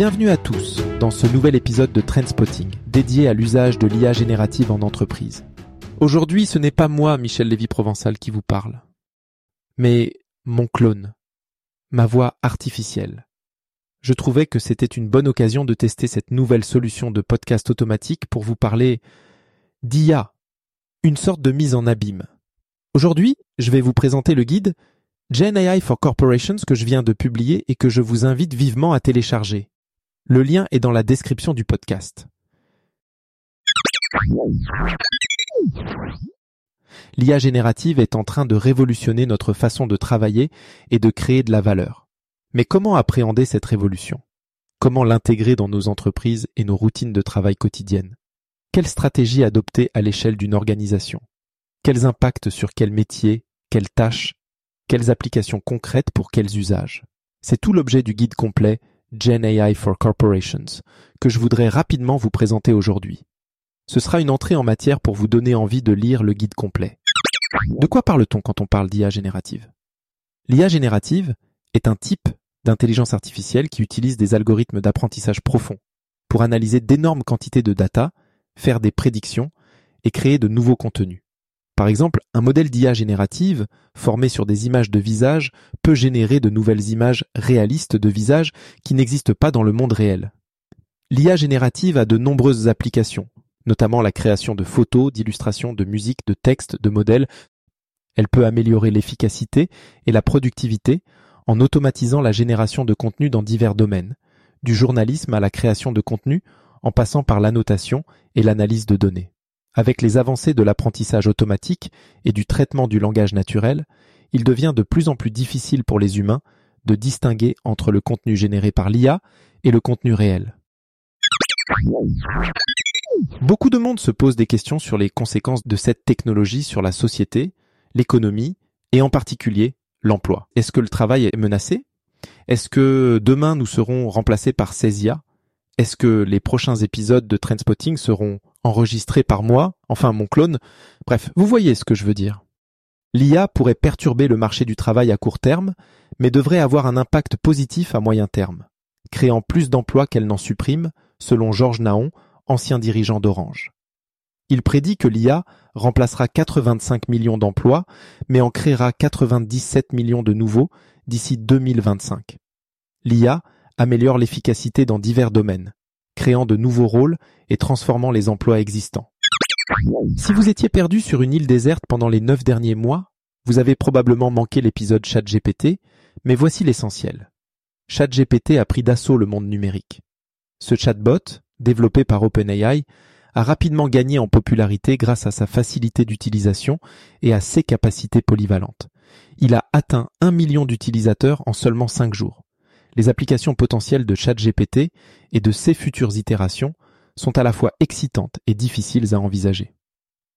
Bienvenue à tous dans ce nouvel épisode de Trendspotting dédié à l'usage de l'IA générative en entreprise. Aujourd'hui, ce n'est pas moi, Michel Lévy-Provençal, qui vous parle, mais mon clone, ma voix artificielle. Je trouvais que c'était une bonne occasion de tester cette nouvelle solution de podcast automatique pour vous parler d'IA, une sorte de mise en abîme. Aujourd'hui, je vais vous présenter le guide Gen AI for Corporations que je viens de publier et que je vous invite vivement à télécharger. Le lien est dans la description du podcast. L'IA générative est en train de révolutionner notre façon de travailler et de créer de la valeur. Mais comment appréhender cette révolution? Comment l'intégrer dans nos entreprises et nos routines de travail quotidiennes? Quelle stratégie adopter à l'échelle d'une organisation? Quels impacts sur quels métiers, quelles tâches, quelles applications concrètes pour quels usages? C'est tout l'objet du guide complet Gen AI for Corporations, que je voudrais rapidement vous présenter aujourd'hui. Ce sera une entrée en matière pour vous donner envie de lire le guide complet. De quoi parle-t-on quand on parle d'IA générative? L'IA générative est un type d'intelligence artificielle qui utilise des algorithmes d'apprentissage profond pour analyser d'énormes quantités de data, faire des prédictions et créer de nouveaux contenus. Par exemple, un modèle d'IA générative, formé sur des images de visage, peut générer de nouvelles images réalistes de visage qui n'existent pas dans le monde réel. L'IA générative a de nombreuses applications, notamment la création de photos, d'illustrations, de musique, de textes, de modèles. Elle peut améliorer l'efficacité et la productivité en automatisant la génération de contenu dans divers domaines, du journalisme à la création de contenu, en passant par l'annotation et l'analyse de données. Avec les avancées de l'apprentissage automatique et du traitement du langage naturel, il devient de plus en plus difficile pour les humains de distinguer entre le contenu généré par l'IA et le contenu réel. Beaucoup de monde se pose des questions sur les conséquences de cette technologie sur la société, l'économie et en particulier l'emploi. Est-ce que le travail est menacé? Est-ce que demain nous serons remplacés par ces IA Est-ce que les prochains épisodes de Trendspotting seront enregistré par moi, enfin mon clone. Bref, vous voyez ce que je veux dire. L'IA pourrait perturber le marché du travail à court terme, mais devrait avoir un impact positif à moyen terme, créant plus d'emplois qu'elle n'en supprime, selon Georges Naon, ancien dirigeant d'Orange. Il prédit que l'IA remplacera 85 millions d'emplois, mais en créera 97 millions de nouveaux d'ici 2025. L'IA améliore l'efficacité dans divers domaines, créant de nouveaux rôles et transformant les emplois existants. Si vous étiez perdu sur une île déserte pendant les neuf derniers mois, vous avez probablement manqué l'épisode ChatGPT, mais voici l'essentiel. ChatGPT a pris d'assaut le monde numérique. Ce chatbot, développé par OpenAI, a rapidement gagné en popularité grâce à sa facilité d'utilisation et à ses capacités polyvalentes. Il a atteint un million d'utilisateurs en seulement cinq jours les applications potentielles de ChatGPT et de ses futures itérations sont à la fois excitantes et difficiles à envisager.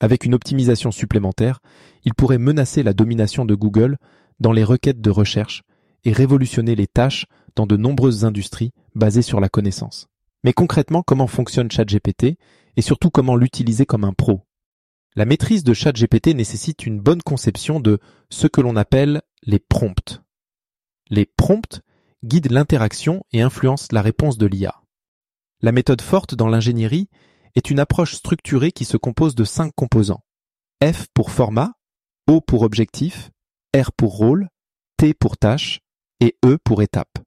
Avec une optimisation supplémentaire, il pourrait menacer la domination de Google dans les requêtes de recherche et révolutionner les tâches dans de nombreuses industries basées sur la connaissance. Mais concrètement, comment fonctionne ChatGPT et surtout comment l'utiliser comme un pro? La maîtrise de ChatGPT nécessite une bonne conception de ce que l'on appelle les prompts. Les prompts guide l'interaction et influence la réponse de l'IA. La méthode forte dans l'ingénierie est une approche structurée qui se compose de cinq composants. F pour format, O pour objectif, R pour rôle, T pour tâche et E pour étape.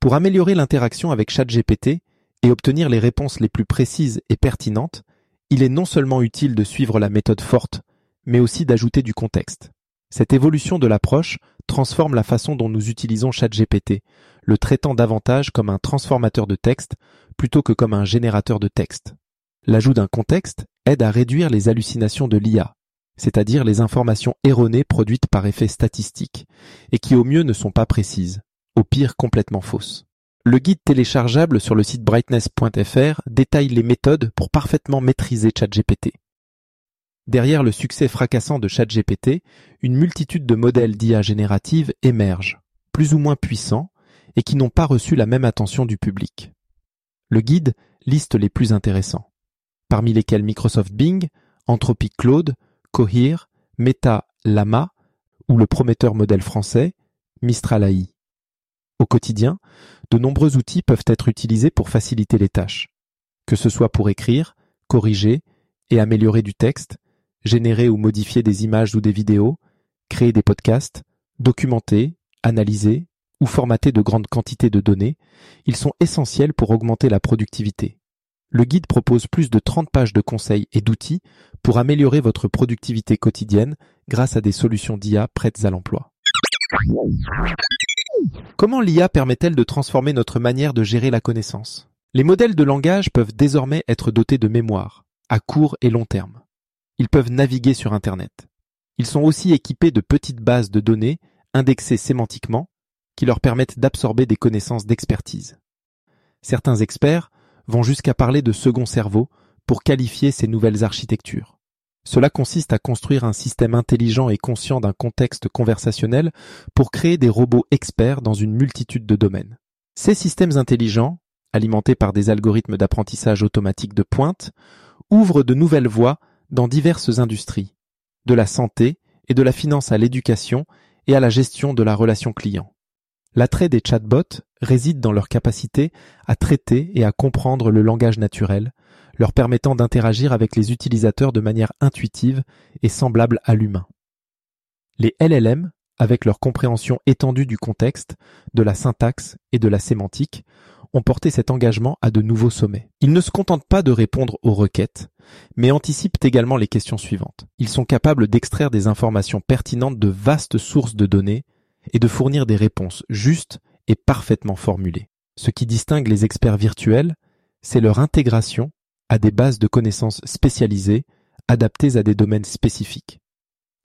Pour améliorer l'interaction avec ChatGPT et obtenir les réponses les plus précises et pertinentes, il est non seulement utile de suivre la méthode forte, mais aussi d'ajouter du contexte. Cette évolution de l'approche transforme la façon dont nous utilisons ChatGPT, le traitant davantage comme un transformateur de texte plutôt que comme un générateur de texte. L'ajout d'un contexte aide à réduire les hallucinations de l'IA, c'est-à-dire les informations erronées produites par effet statistique, et qui au mieux ne sont pas précises, au pire complètement fausses. Le guide téléchargeable sur le site brightness.fr détaille les méthodes pour parfaitement maîtriser ChatGPT. Derrière le succès fracassant de ChatGPT, une multitude de modèles d'IA générative émergent, plus ou moins puissants, et qui n'ont pas reçu la même attention du public. Le guide liste les plus intéressants, parmi lesquels Microsoft Bing, Anthropic Claude, Cohere, Meta Lama ou le prometteur modèle français Mistral AI. Au quotidien, de nombreux outils peuvent être utilisés pour faciliter les tâches, que ce soit pour écrire, corriger et améliorer du texte, générer ou modifier des images ou des vidéos, créer des podcasts, documenter, analyser ou formater de grandes quantités de données, ils sont essentiels pour augmenter la productivité. Le guide propose plus de 30 pages de conseils et d'outils pour améliorer votre productivité quotidienne grâce à des solutions d'IA prêtes à l'emploi. Comment l'IA permet-elle de transformer notre manière de gérer la connaissance? Les modèles de langage peuvent désormais être dotés de mémoire, à court et long terme. Ils peuvent naviguer sur Internet. Ils sont aussi équipés de petites bases de données indexées sémantiquement qui leur permettent d'absorber des connaissances d'expertise. Certains experts vont jusqu'à parler de second cerveau pour qualifier ces nouvelles architectures. Cela consiste à construire un système intelligent et conscient d'un contexte conversationnel pour créer des robots experts dans une multitude de domaines. Ces systèmes intelligents, alimentés par des algorithmes d'apprentissage automatique de pointe, ouvrent de nouvelles voies dans diverses industries, de la santé et de la finance à l'éducation et à la gestion de la relation client. L'attrait des chatbots réside dans leur capacité à traiter et à comprendre le langage naturel, leur permettant d'interagir avec les utilisateurs de manière intuitive et semblable à l'humain. Les LLM, avec leur compréhension étendue du contexte, de la syntaxe et de la sémantique, ont porté cet engagement à de nouveaux sommets. Ils ne se contentent pas de répondre aux requêtes, mais anticipent également les questions suivantes. Ils sont capables d'extraire des informations pertinentes de vastes sources de données et de fournir des réponses justes et parfaitement formulées. Ce qui distingue les experts virtuels, c'est leur intégration à des bases de connaissances spécialisées, adaptées à des domaines spécifiques.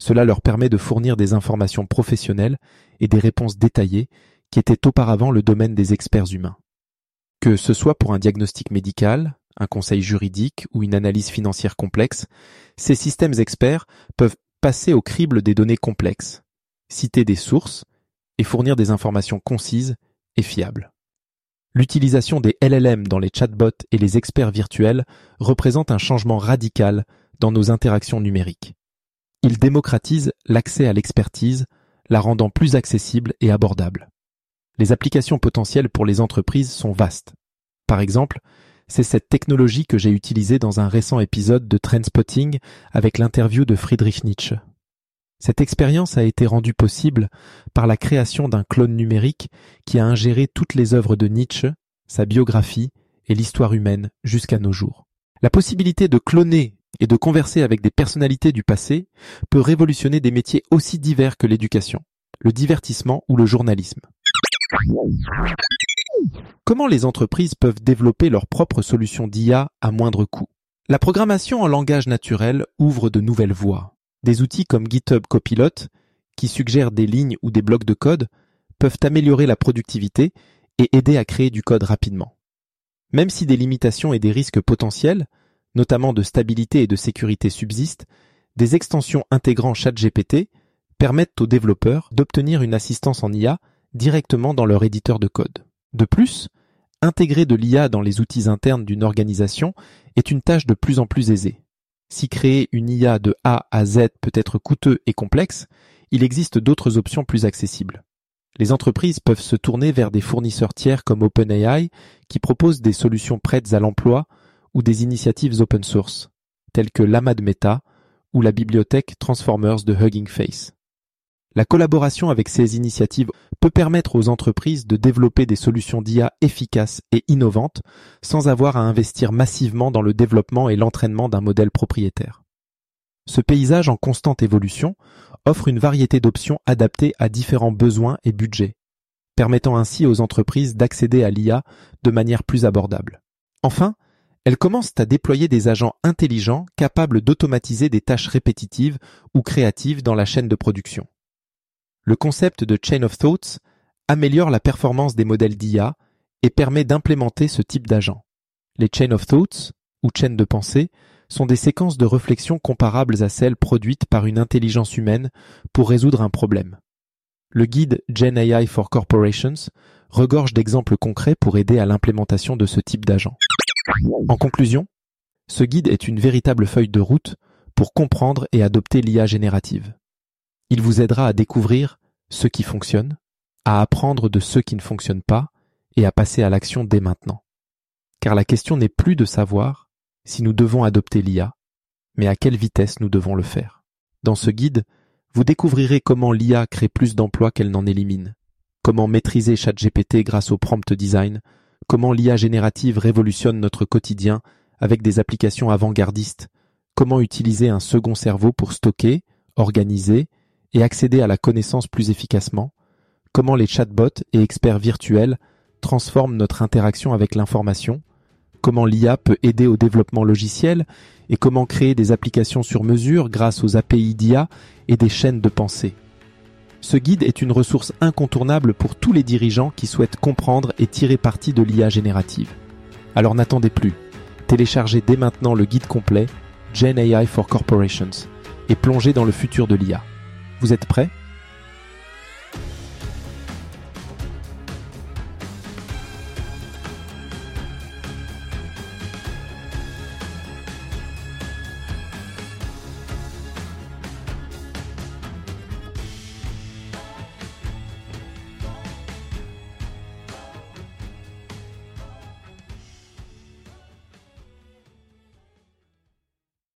Cela leur permet de fournir des informations professionnelles et des réponses détaillées qui étaient auparavant le domaine des experts humains. Que ce soit pour un diagnostic médical, un conseil juridique ou une analyse financière complexe, ces systèmes experts peuvent passer au crible des données complexes, citer des sources et fournir des informations concises et fiables. L'utilisation des LLM dans les chatbots et les experts virtuels représente un changement radical dans nos interactions numériques. Il démocratise l'accès à l'expertise, la rendant plus accessible et abordable. Les applications potentielles pour les entreprises sont vastes. Par exemple, c'est cette technologie que j'ai utilisée dans un récent épisode de Trendspotting avec l'interview de Friedrich Nietzsche. Cette expérience a été rendue possible par la création d'un clone numérique qui a ingéré toutes les œuvres de Nietzsche, sa biographie et l'histoire humaine jusqu'à nos jours. La possibilité de cloner et de converser avec des personnalités du passé peut révolutionner des métiers aussi divers que l'éducation, le divertissement ou le journalisme. Comment les entreprises peuvent développer leurs propres solutions d'IA à moindre coût? La programmation en langage naturel ouvre de nouvelles voies. Des outils comme GitHub Copilot, qui suggèrent des lignes ou des blocs de code, peuvent améliorer la productivité et aider à créer du code rapidement. Même si des limitations et des risques potentiels, notamment de stabilité et de sécurité subsistent, des extensions intégrant ChatGPT permettent aux développeurs d'obtenir une assistance en IA directement dans leur éditeur de code. De plus, intégrer de l'IA dans les outils internes d'une organisation est une tâche de plus en plus aisée. Si créer une IA de A à Z peut être coûteux et complexe, il existe d'autres options plus accessibles. Les entreprises peuvent se tourner vers des fournisseurs tiers comme OpenAI qui proposent des solutions prêtes à l'emploi ou des initiatives open source, telles que l'AMA Meta ou la bibliothèque Transformers de Hugging Face. La collaboration avec ces initiatives peut permettre aux entreprises de développer des solutions d'IA efficaces et innovantes sans avoir à investir massivement dans le développement et l'entraînement d'un modèle propriétaire. Ce paysage en constante évolution offre une variété d'options adaptées à différents besoins et budgets, permettant ainsi aux entreprises d'accéder à l'IA de manière plus abordable. Enfin, elles commencent à déployer des agents intelligents capables d'automatiser des tâches répétitives ou créatives dans la chaîne de production. Le concept de Chain of Thoughts améliore la performance des modèles d'IA et permet d'implémenter ce type d'agent. Les Chain of Thoughts, ou chaînes de pensée, sont des séquences de réflexion comparables à celles produites par une intelligence humaine pour résoudre un problème. Le guide Gen AI for Corporations regorge d'exemples concrets pour aider à l'implémentation de ce type d'agent. En conclusion, ce guide est une véritable feuille de route pour comprendre et adopter l'IA générative. Il vous aidera à découvrir ce qui fonctionne, à apprendre de ceux qui ne fonctionnent pas et à passer à l'action dès maintenant. Car la question n'est plus de savoir si nous devons adopter l'IA, mais à quelle vitesse nous devons le faire. Dans ce guide, vous découvrirez comment l'IA crée plus d'emplois qu'elle n'en élimine, comment maîtriser ChatGPT grâce au prompt design, comment l'IA générative révolutionne notre quotidien avec des applications avant-gardistes, comment utiliser un second cerveau pour stocker, organiser et accéder à la connaissance plus efficacement, comment les chatbots et experts virtuels transforment notre interaction avec l'information, comment l'IA peut aider au développement logiciel et comment créer des applications sur mesure grâce aux API d'IA et des chaînes de pensée. Ce guide est une ressource incontournable pour tous les dirigeants qui souhaitent comprendre et tirer parti de l'IA générative. Alors n'attendez plus. Téléchargez dès maintenant le guide complet Gen AI for Corporations et plongez dans le futur de l'IA. Vous êtes prêts?